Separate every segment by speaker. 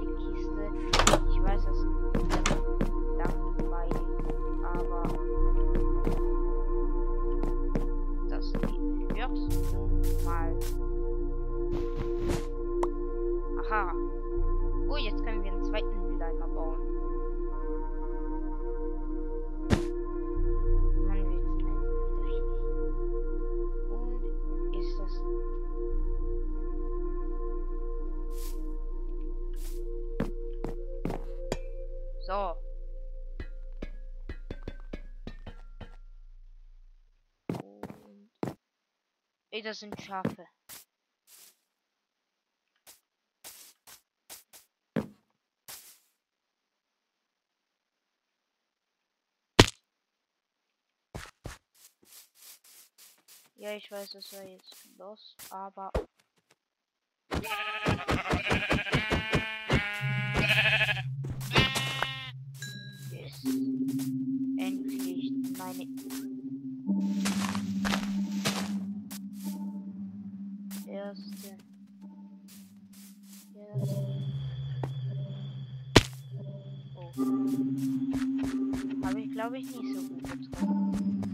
Speaker 1: die Kiste. Ich weiß, aber das wird nun mal. Aha. Oh, jetzt können wir einen zweiten Mülleimer bauen. Ey, das sind Schafe. Ja, ich weiß, es war jetzt los, aber Yes. Endlich meine Habe ich glaube ich nicht so gut getroffen.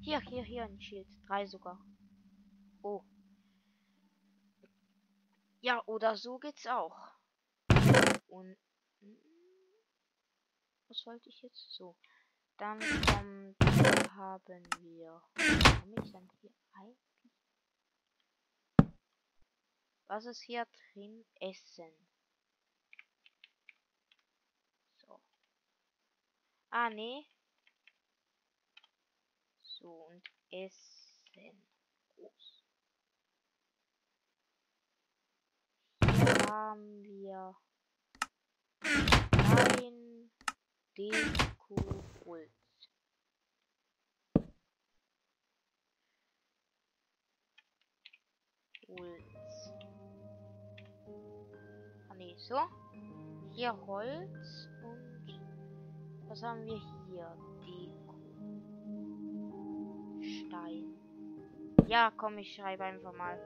Speaker 1: Hier, hier, hier ein Schild. Drei sogar. Oh. Ja, oder so geht's auch. Und. Was wollte ich jetzt? So. Dann kommt. Haben wir. Komme ich dann hier eigentlich? Was ist hier drin? Essen. So. Ah, nee. So, und Essen. Groß. Hier haben wir ein Deko Holz. Ah, nee, so. Hier Holz und was haben wir hier? Stein. Ja, komm, ich schreibe einfach mal.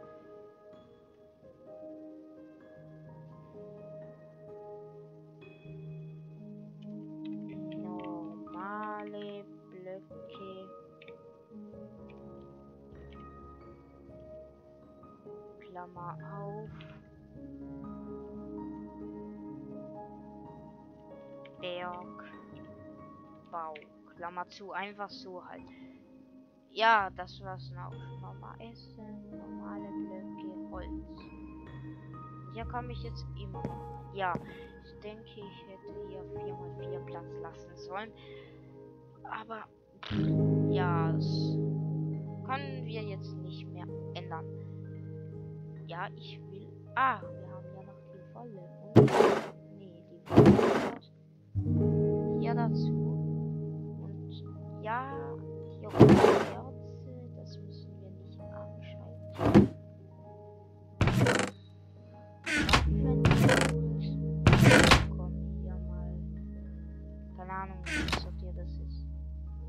Speaker 1: Normale Blöcke. Klammer auf. Bergbau. Klammer zu. Einfach so halt. Ja, das war's noch. Normal essen, normale Blöcke, Holz. Hier komme ich jetzt immer. Ja, ich denke, ich hätte hier 4x4 Platz lassen sollen. Aber ja, das können wir jetzt nicht mehr ändern. Ja, ich will. Ah, wir haben ja noch die volle. Und, nee, die volle. Hier dazu. Und ja, hier oben.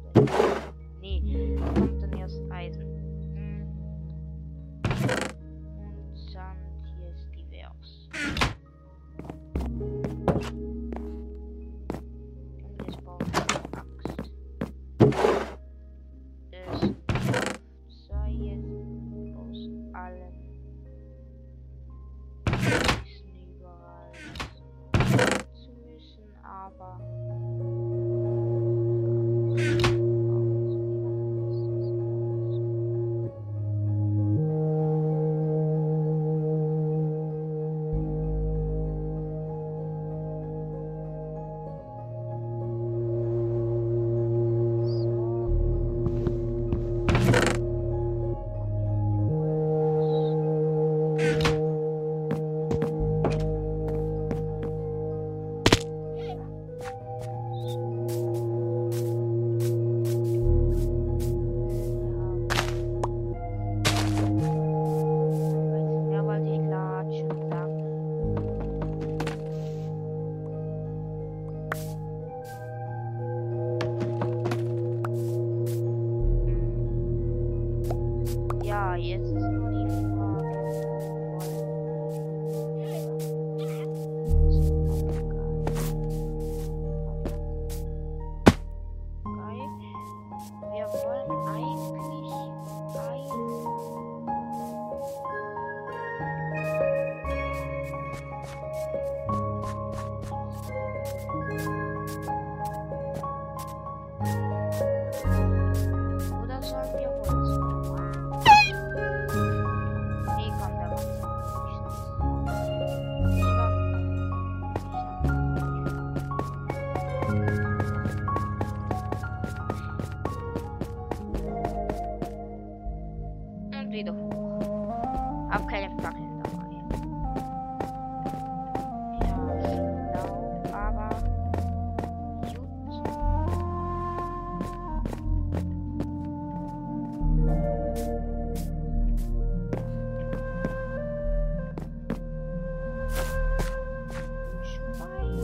Speaker 1: Oder sollen wir Holz bauen? Ein Schwein.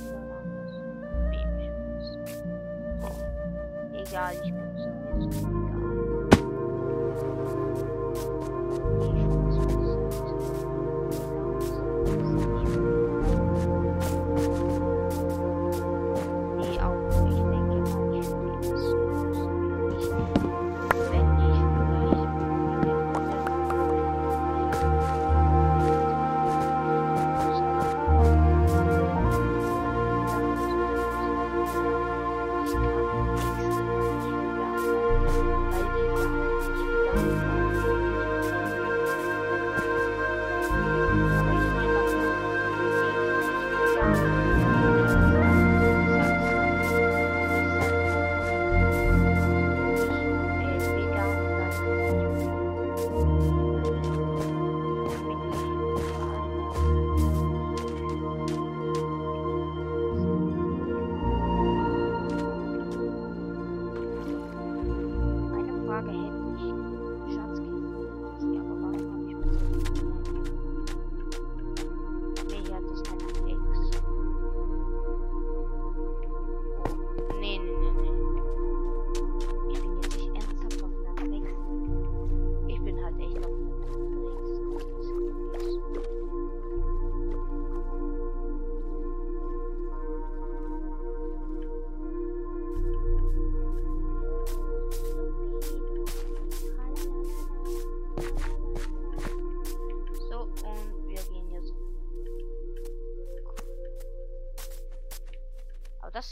Speaker 1: Oder war das ein Babyschuss? Egal, ich bin so Eine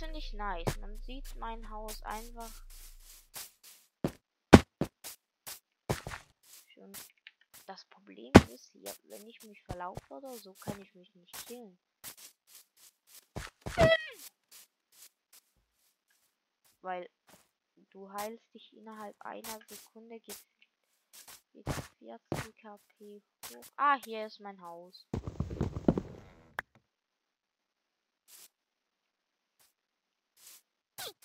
Speaker 1: finde ich nice. Man sieht mein Haus einfach. Schon. Das Problem ist hier, wenn ich mich verlaufe oder so, kann ich mich nicht killen. Weil du heilst dich innerhalb einer Sekunde, geht geht 14 KP hoch. Ah, hier ist mein Haus.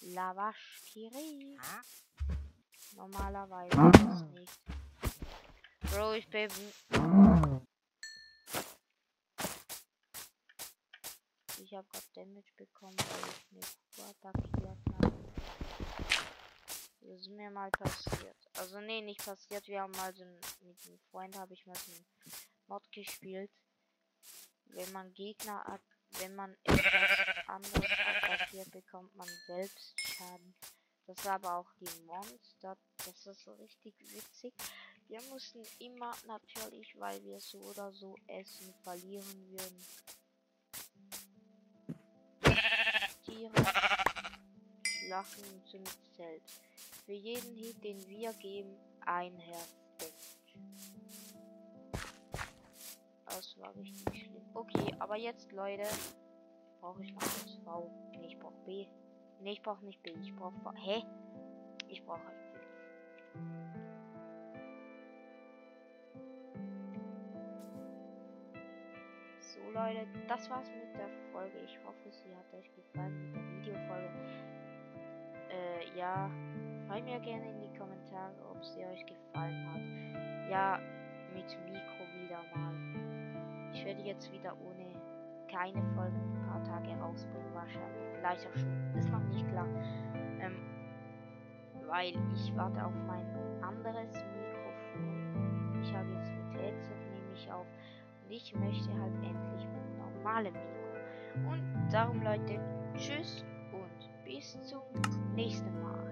Speaker 1: Lavaschkiri. Normalerweise ist es nicht. Bro, ich bin. Ich habe gerade Damage bekommen, weil ich mich attackiert habe. Das ist mir mal passiert. Also nee, nicht passiert. Wir haben mal so ein, mit einem Freund habe ich mal so ein Mod gespielt. Wenn man Gegner hat, wenn man anderes attackiert, bekommt man selbst Schaden. Das ist aber auch die Monster. Das ist so richtig witzig. Wir mussten immer natürlich, weil wir so oder so Essen verlieren würden. Tiere und sind selbst. Für jeden Hit, den wir geben, ein Herz Damage. Das war richtig schlimm. Okay, aber jetzt, Leute, brauche ich noch das V. Nee, ich brauche B. Nee, ich brauche nicht B. Ich brauche V. Hä? Ich brauche halt B. So, Leute, das war's mit der Folge. Ich hoffe, sie hat euch gefallen mit der Videofolge. Äh, ja. Schreibt mir gerne in die Kommentare, ob sie euch gefallen hat. Ja, mit Mikro wieder mal. Ich werde jetzt wieder ohne keine Folgen ein paar Tage rausbringen, wahrscheinlich. Vielleicht auch schon. Ist noch nicht klar. Ähm, weil ich warte auf mein anderes Mikrofon. Ich habe jetzt mit Headset nehme ich auf. Und ich möchte halt endlich mit normalem Mikro. Und darum Leute, tschüss und bis zum nächsten Mal.